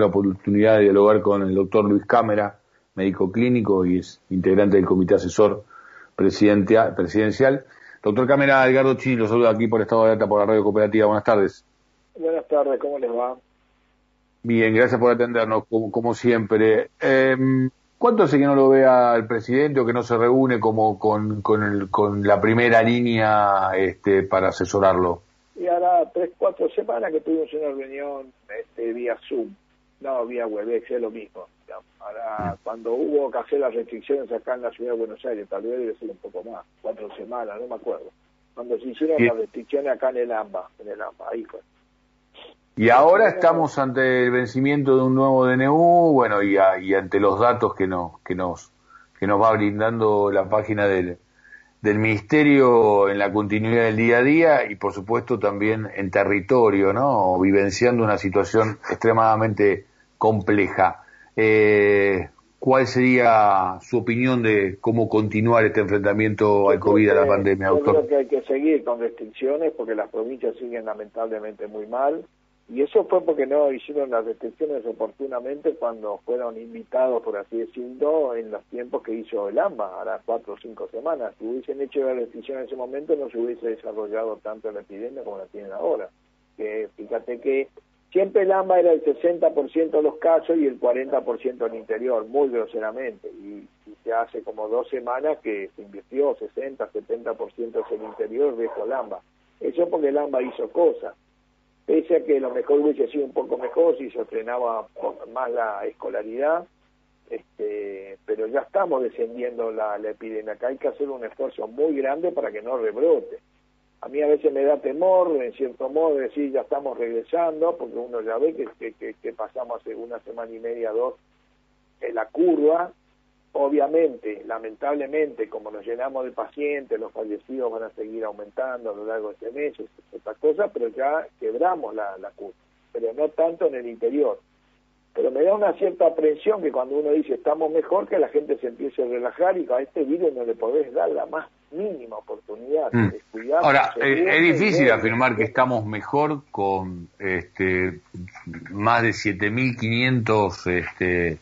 la oportunidad de dialogar con el doctor Luis Cámara, médico clínico y es integrante del comité asesor presidencial. Doctor Cámara, Edgardo Chini, lo saluda aquí por Estado de Alta por la Radio Cooperativa. Buenas tardes. Buenas tardes, ¿cómo les va? Bien, gracias por atendernos, como, siempre. Eh, ¿Cuánto hace que no lo vea el presidente o que no se reúne como con, con, la primera línea este, para asesorarlo? Y ahora tres, cuatro semanas que tuvimos una reunión este, vía Zoom, no vía WebEx, es lo mismo. Ahora, cuando hubo que hacer las restricciones acá en la ciudad de Buenos Aires, tal vez debe ser un poco más, cuatro semanas, no me acuerdo. Cuando se hicieron las restricciones acá en el AMBA, en el AMBA, ahí fue. Y ahora estamos ante el vencimiento de un nuevo DNU, bueno, y, y ante los datos que nos, que nos, que nos va brindando la página del, del Ministerio en la continuidad del día a día y por supuesto también en territorio, ¿no? Vivenciando una situación extremadamente compleja. Eh, ¿Cuál sería su opinión de cómo continuar este enfrentamiento al COVID, a la pandemia, doctor? Yo creo que hay que seguir con restricciones porque las provincias siguen lamentablemente muy mal. Y eso fue porque no hicieron las restricciones oportunamente cuando fueron invitados, por así decirlo, en los tiempos que hizo el AMBA, ahora cuatro o cinco semanas. Si hubiesen hecho la restricción en ese momento, no se hubiese desarrollado tanto la epidemia como la tienen ahora. Que fíjate que siempre el AMBA era el 60% de los casos y el 40% en interior, muy groseramente. Y, ya hace como dos semanas que se invirtió 60, 70% en el interior, dejó el AMBA. Eso porque el AMBA hizo cosas pese a que lo mejor hubiese sido un poco mejor si se frenaba más la escolaridad, este, pero ya estamos descendiendo la, epidemia. Acá hay que hacer un esfuerzo muy grande para que no rebrote. A mí a veces me da temor, en cierto modo, decir ya estamos regresando, porque uno ya ve que, que, que pasamos hace una semana y media, dos, en la curva, Obviamente, lamentablemente, como nos llenamos de pacientes, los fallecidos van a seguir aumentando a lo largo de este mes, es otra cosa, pero ya quebramos la, la curva, pero no tanto en el interior. Pero me da una cierta aprensión que cuando uno dice estamos mejor, que la gente se empiece a relajar y a este virus no le podés dar la más mínima oportunidad mm. de cuidar. Ahora, eh, es, difícil afirmar que estamos mejor con este más de 7.500 este,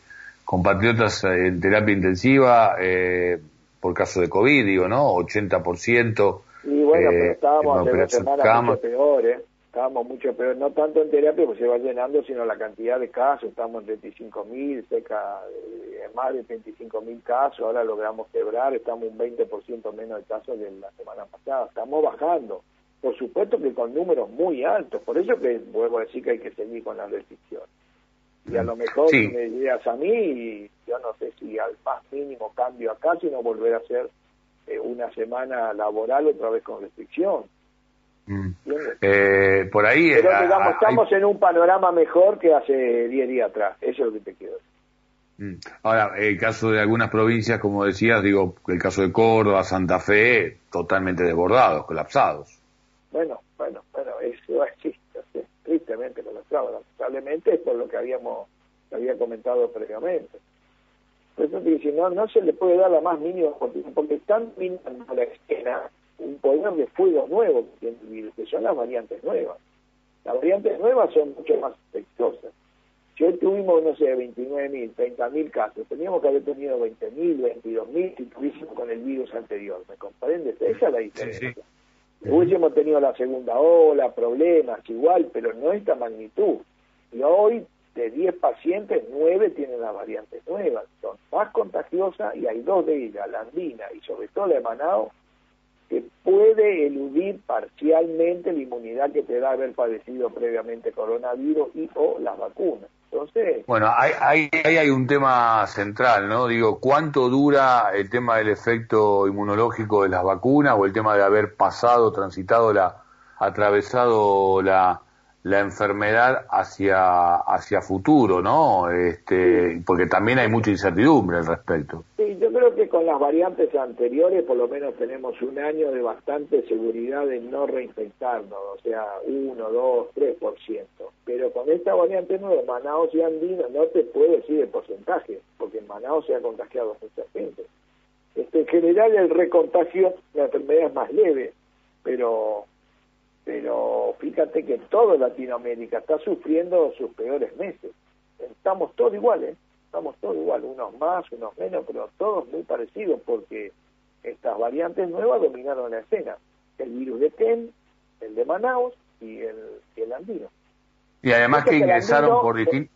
compatriotas en terapia intensiva eh, por caso de COVID, digo, ¿no? 80%. Y bueno, pero eh, estábamos hace mucho peor, ¿eh? Estábamos mucho peor, no tanto en terapia, porque se va llenando, sino la cantidad de casos. Estamos en 35.000, cerca de más de 35.000 casos. Ahora logramos quebrar, estamos un 20% menos de casos que la semana pasada. Estamos bajando. Por supuesto que con números muy altos. Por eso que vuelvo a decir que hay que seguir con las restricciones. Y a lo mejor me dirías a mí, yo no sé si al más mínimo cambio acá, sino volver a hacer eh, una semana laboral otra vez con restricción. Mm. Eh, por ahí Pero eh, digamos, estamos en un panorama mejor que hace 10 días atrás, eso es lo que te quiero decir. Mm. Ahora, el caso de algunas provincias, como decías, digo, el caso de Córdoba, Santa Fe, totalmente desbordados, colapsados. Bueno, bueno, bueno, eso es tristemente colapsado, lamentablemente es por lo que habíamos había comentado previamente. Por eso que no, no se le puede dar la más mínima porque están minando la escena un poder de fuego nuevo que que son las variantes nuevas. Las variantes nuevas son mucho más infecciosas. Si hoy tuvimos, no sé, 29.000, 30.000 casos, teníamos que haber tenido 20.000, 22.000 si tuviésemos con el virus anterior. ¿Me comprendes? Esa es la diferencia. Hubiésemos tenido la segunda ola, problemas, igual, pero no esta magnitud. Y hoy, de 10 pacientes, 9 tienen las variantes nuevas. Son más contagiosas y hay dos de ellas, la andina y sobre todo la de Manao, que puede eludir parcialmente la inmunidad que te da haber padecido previamente coronavirus y o las vacunas. Entonces... Bueno, ahí hay, un tema central, ¿no? Digo, ¿cuánto dura el tema del efecto inmunológico de las vacunas o el tema de haber pasado, transitado la, atravesado la, la enfermedad hacia, hacia futuro, ¿no? Este, porque también hay mucha incertidumbre al respecto. Sí, yo que con las variantes anteriores por lo menos tenemos un año de bastante seguridad de no reinfectarnos, o sea, 1, 2, 3%. Pero con esta variante nueva, Manaus y Andina, no te puedo decir el porcentaje, porque en Manaus se ha contagiado mucha gente. Este, en general el recontagio, la enfermedad es más leve, pero pero fíjate que toda Latinoamérica está sufriendo sus peores meses. Estamos todos iguales, estamos todos iguales, unos más, unos menos, pero todos muy parecidos porque estas variantes nuevas dominaron la escena. El virus de Ken, el de Manaus y el, el andino. Y además que ingresaron por distintos...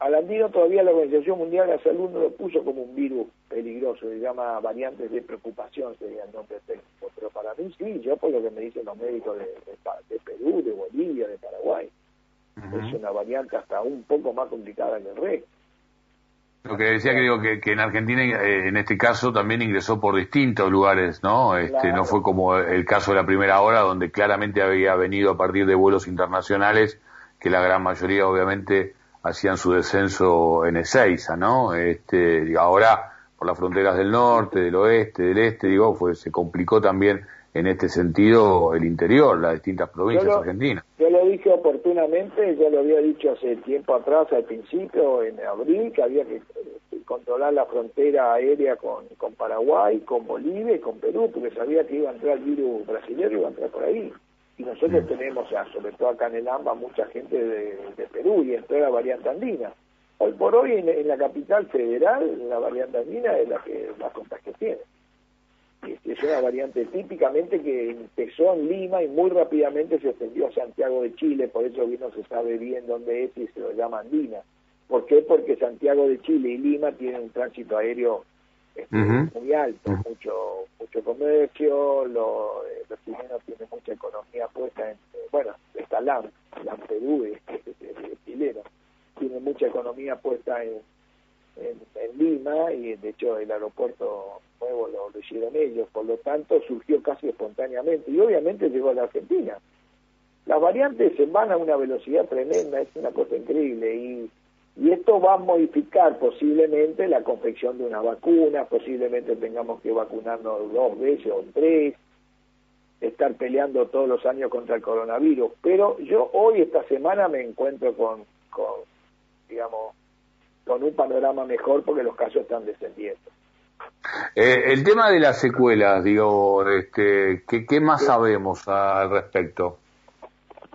Al andino todavía la Organización Mundial de la Salud no lo puso como un virus peligroso, se llama variantes de preocupación, sería el nombre técnico. Pero para mí sí, yo por lo que me dicen los médicos de, de, Perú, de Bolivia, de Paraguay, es una variante hasta un poco más complicada que el resto. Lo que decía que digo que, en Argentina eh, en este caso también ingresó por distintos lugares, ¿no? Este, No fue como el caso de la primera hora donde claramente había venido a partir de vuelos internacionales que la gran mayoría obviamente hacían su descenso en Ezeiza, ¿no? Este, ahora por las fronteras del norte, del oeste, del este, digo, fue, se complicó también en este sentido el interior, las distintas provincias argentinas. Yo lo dije oportunamente, yo lo había dicho hace tiempo atrás, al principio, en abril, que había que eh, controlar la frontera aérea con, con Paraguay, con Bolivia y con Perú, porque sabía que iba a entrar el virus brasileño, iba a entrar por ahí. Y nosotros mm. tenemos, sobre todo acá en el AMBA, mucha gente de, Perú y entró la variante andina. Hoy por hoy en, la capital federal, la variante andina es la que más contagios tiene. Es una variante típicamente que empezó en Lima y muy rápidamente se extendió a Santiago de Chile, por eso no se sabe bien dónde es y se lo llama andina. ¿Por qué? Porque Santiago de Chile y Lima tienen un tránsito aéreo este, muy alto, mucho mucho comercio, lo, eh, los chilenos tienen mucha economía puesta en, eh, bueno, está LAM, LAM Perú es, chileno, tiene mucha economía puesta en, Lima y de hecho el aeropuerto nuevo lo, lo, hicieron ellos, por lo tanto surgió casi espontáneamente y obviamente llegó a la Argentina. Las variantes se van a una velocidad tremenda, es una cosa increíble y y esto va a modificar posiblemente la confección de una vacuna, posiblemente tengamos que vacunarnos dos veces o tres, estar peleando todos los años contra el coronavirus. Pero yo hoy, esta semana, me encuentro con digamos, con un panorama mejor porque los casos están descendiendo. Eh, el tema de las secuelas, digo, este, ¿qué, qué más sabemos al respecto?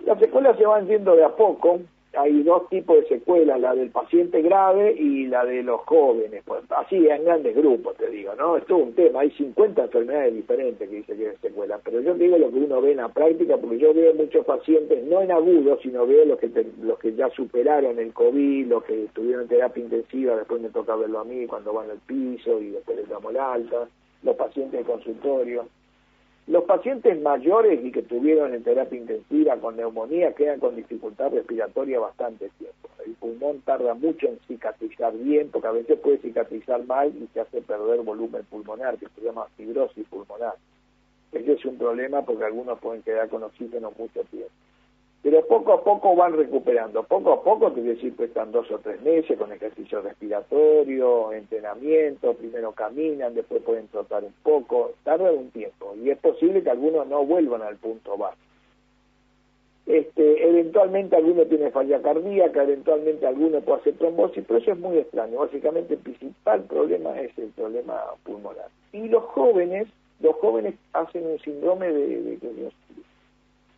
Las secuelas se van viendo de a poco hay dos tipos de secuelas, la del paciente grave y la de los jóvenes, pues, así en grandes grupos, te digo, ¿no? Es todo un tema, hay 50 enfermedades diferentes que dice que es secuela, pero yo digo lo que uno ve en la práctica, porque yo veo muchos pacientes, no en agudos, sino veo los que, los que ya superaron el COVID, los que estuvieron en terapia intensiva, después me toca verlo a mí cuando van al piso y después les damos la alta, los pacientes de consultorio los pacientes mayores y que tuvieron en terapia intensiva con neumonía quedan con dificultad respiratoria bastante tiempo. El pulmón tarda mucho en cicatrizar bien, porque a veces puede cicatrizar mal y se hace perder volumen pulmonar, que se llama fibrosis pulmonar. Ese es un problema porque algunos pueden quedar con oxígeno mucho tiempo pero poco a poco van recuperando. Poco a poco, te voy a decir, están dos o tres meses con ejercicio respiratorio, entrenamiento, primero caminan, después pueden trotar un poco, tarda un tiempo y es posible que algunos no vuelvan al punto base. Este, eventualmente alguno tiene falla cardíaca, eventualmente alguno puede hacer trombosis, pero eso es muy extraño. Básicamente el principal problema es el problema pulmonar. Y los jóvenes, los jóvenes hacen un síndrome de, de, de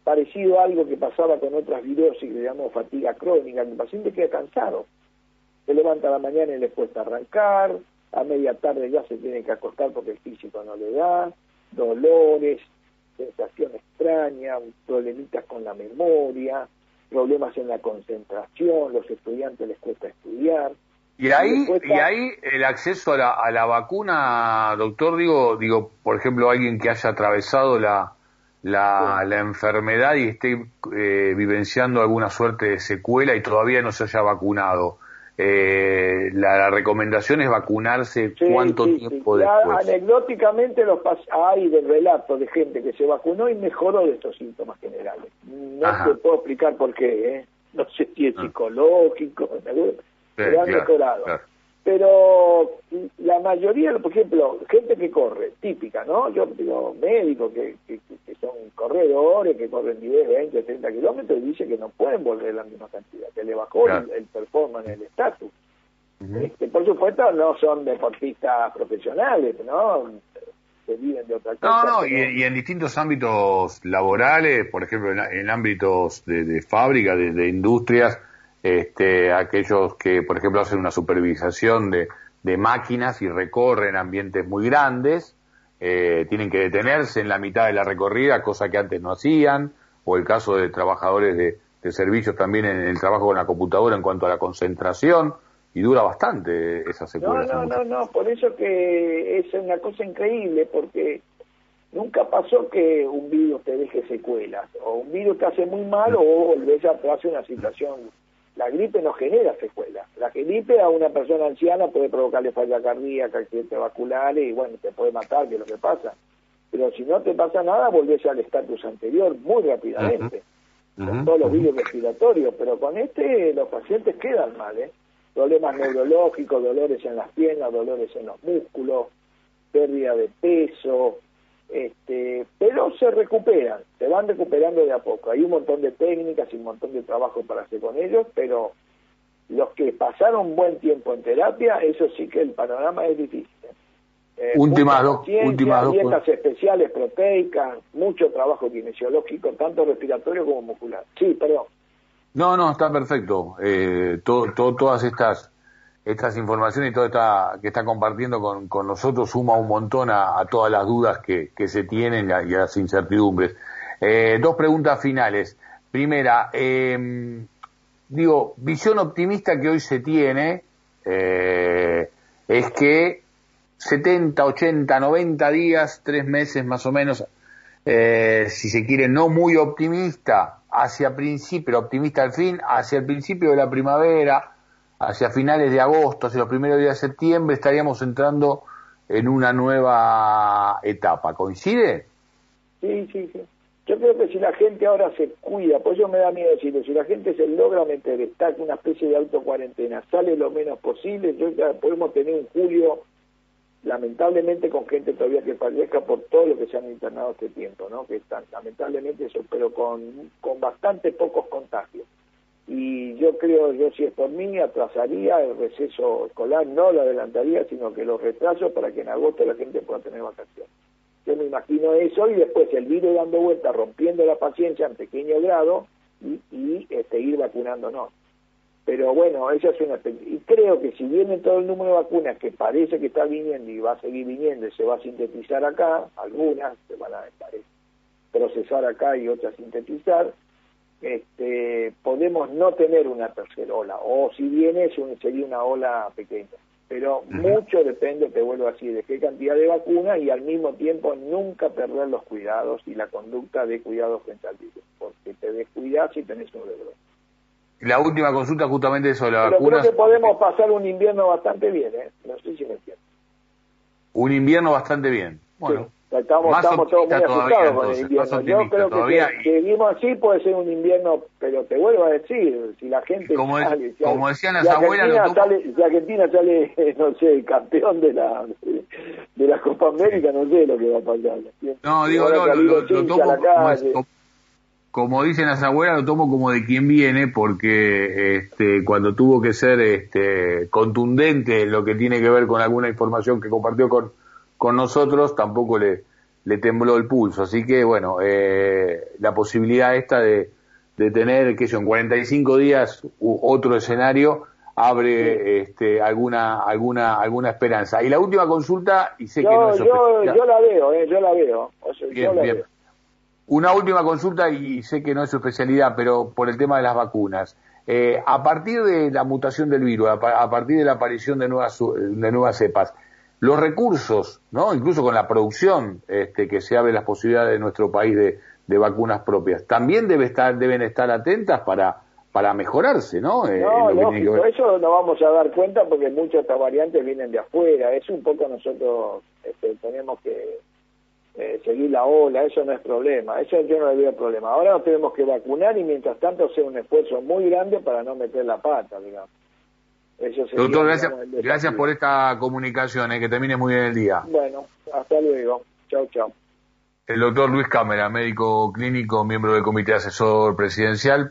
parecido a algo que pasaba con otras virosis que llamamos fatiga crónica, el paciente queda cansado, se levanta a la mañana y le cuesta arrancar, a media tarde ya se tiene que acostar porque el físico no le da, dolores, sensación extraña, problemitas con la memoria, problemas en la concentración, los estudiantes les cuesta estudiar. Y ahí, y ahí el acceso a la, a la vacuna, doctor, digo, digo, por ejemplo, alguien que haya atravesado la, la, la enfermedad y esté eh, vivenciando alguna suerte de secuela y todavía no se haya vacunado. Eh, la, recomendación es vacunarse cuánto tiempo después. Anecdóticamente los hay de relatos de gente que se vacunó y mejoró de estos síntomas generales. No te puedo explicar por qué, ¿eh? no sé si es ah. psicológico, pero han mejorado pero la mayoría, por ejemplo, gente que corre, típica, ¿no? Yo digo, médicos que, que, son corredores, que corren 10, 20, 30 kilómetros, y dice que no pueden volver la misma cantidad, que le bajó el, performance, el estatus. este, por supuesto, no son deportistas profesionales, ¿no? Se viven de otra cosa. No, no, y, en distintos ámbitos laborales, por ejemplo, en, ámbitos de, fábrica, de industrias, este, aquellos que, por ejemplo, hacen una supervisación de, de máquinas y recorren ambientes muy grandes, eh, tienen que detenerse en la mitad de la recorrida, cosa que antes no hacían, o el caso de trabajadores de, de servicios también en el trabajo con la computadora en cuanto a la concentración, y dura bastante esa secuela. No, no, no, no, por eso que es una cosa increíble, porque nunca pasó que un virus te deje secuelas, o un virus te hace muy mal o volvés a hace una situación. La gripe no genera secuelas. La gripe a una persona anciana puede provocarle falla cardíaca, accidentes vasculares y bueno, te puede matar, que es lo que pasa. Pero si no te pasa nada, volvés al estatus anterior muy rápidamente. Con todos los virus respiratorios, pero con este los pacientes quedan mal, ¿eh? problemas neurológicos, dolores en las piernas, dolores en los músculos, pérdida de peso, este, pero se recuperan, se van recuperando de a poco. Hay un montón de técnicas y un montón de trabajo para hacer con ellos, pero los que pasaron buen tiempo en terapia, eso sí que el panorama es difícil. Eh, últimas dos, dietas especiales proteicas, mucho trabajo kinesiológico, tanto respiratorio como muscular. Sí, perdón. No, no, está perfecto. Eh, todas estas estas informaciones y todo esta que está compartiendo con, nosotros suma un montón a, todas las dudas que, se tienen y a, las incertidumbres. Eh, dos preguntas finales. Primera, eh, digo, visión optimista que hoy se tiene eh, es que 70, 80, 90 días, tres meses más o menos, eh, si se quiere, no muy optimista, hacia principio, optimista al fin, hacia el principio de la primavera, hacia finales de agosto, hacia los primeros días de septiembre, estaríamos entrando en una nueva etapa. ¿Coincide? Sí, sí, sí. Yo creo que si la gente ahora se cuida, pues yo me da miedo decirlo, si la gente se logra meter, está una especie de auto cuarentena, sale lo menos posible, yo podemos tener un julio lamentablemente con gente todavía que fallezca por todo lo que se han internado este tiempo, ¿no? Que están, lamentablemente eso, pero con, con bastante pocos contagios. Y yo creo, yo si es por mí, atrasaría el receso escolar, no lo adelantaría, sino que lo retraso para que en agosto la gente pueda tener vacaciones. Yo me imagino eso y después el virus dando vuelta, rompiendo la paciencia en pequeño grado y, y este, ir vacunándonos. Pero bueno, esa es una... Y creo que si viene todo el número de vacunas que parece que está viniendo y va a seguir viniendo y se va a sintetizar acá, algunas se van a procesar acá y otras sintetizar, este, podemos no tener una tercera ola, o si viene sería una ola pequeña. Pero mucho depende, te vuelvo así, de qué cantidad de vacunas y al mismo tiempo nunca perder los cuidados y la conducta de cuidado frente al virus, porque te descuidas y tenés un rebrote. La última consulta justamente sobre la Pero Creo que podemos pasar un invierno bastante bien, ¿eh? No sé si me entiendes. Un invierno bastante bien. Bueno. Estamos, estamos todos muy asustados con el invierno. Yo creo que si seguimos así puede ser un invierno, pero te vuelvo a decir, si la gente como, sale, como decían las abuelas, si Argentina sale, no sé, campeón de la de la Copa América, no sé lo que va a pasar. No, digo, no, lo, lo, tomo, como dicen las abuelas, lo tomo como de quien viene, porque este, cuando tuvo que ser este, contundente en lo que tiene que ver con alguna información que compartió con, con nosotros, tampoco le, le tembló el pulso. Así que, bueno, eh, la posibilidad esta de, de tener, que yo, en 45 días otro escenario, abre este, alguna alguna alguna esperanza. Y la última consulta, y sé que no es yo, yo la veo, eh, yo la veo. yo la Veo. Una última consulta, y sé que no es su especialidad, pero por el tema de las vacunas. Eh, a partir de la mutación del virus, a, partir de la aparición de nuevas, de nuevas cepas, los recursos, ¿no? incluso con la producción este, que se abre las posibilidades de nuestro país de, vacunas propias, también debe estar, deben estar atentas para, para mejorarse, ¿no? Eh, no, lógico, eso nos vamos a dar cuenta porque muchas de estas variantes vienen de afuera, es un poco nosotros este, tenemos que eh, seguir la ola, eso no es problema, eso yo no le veo problema. Ahora nos tenemos que vacunar y mientras tanto hacer un esfuerzo muy grande para no meter la pata, digamos. Doctor, gracias, gracias por esta comunicación, eh, que termine muy bien el día. Bueno, hasta luego. Chao, chao. El doctor Luis Cámara, médico clínico, miembro del comité asesor presidencial.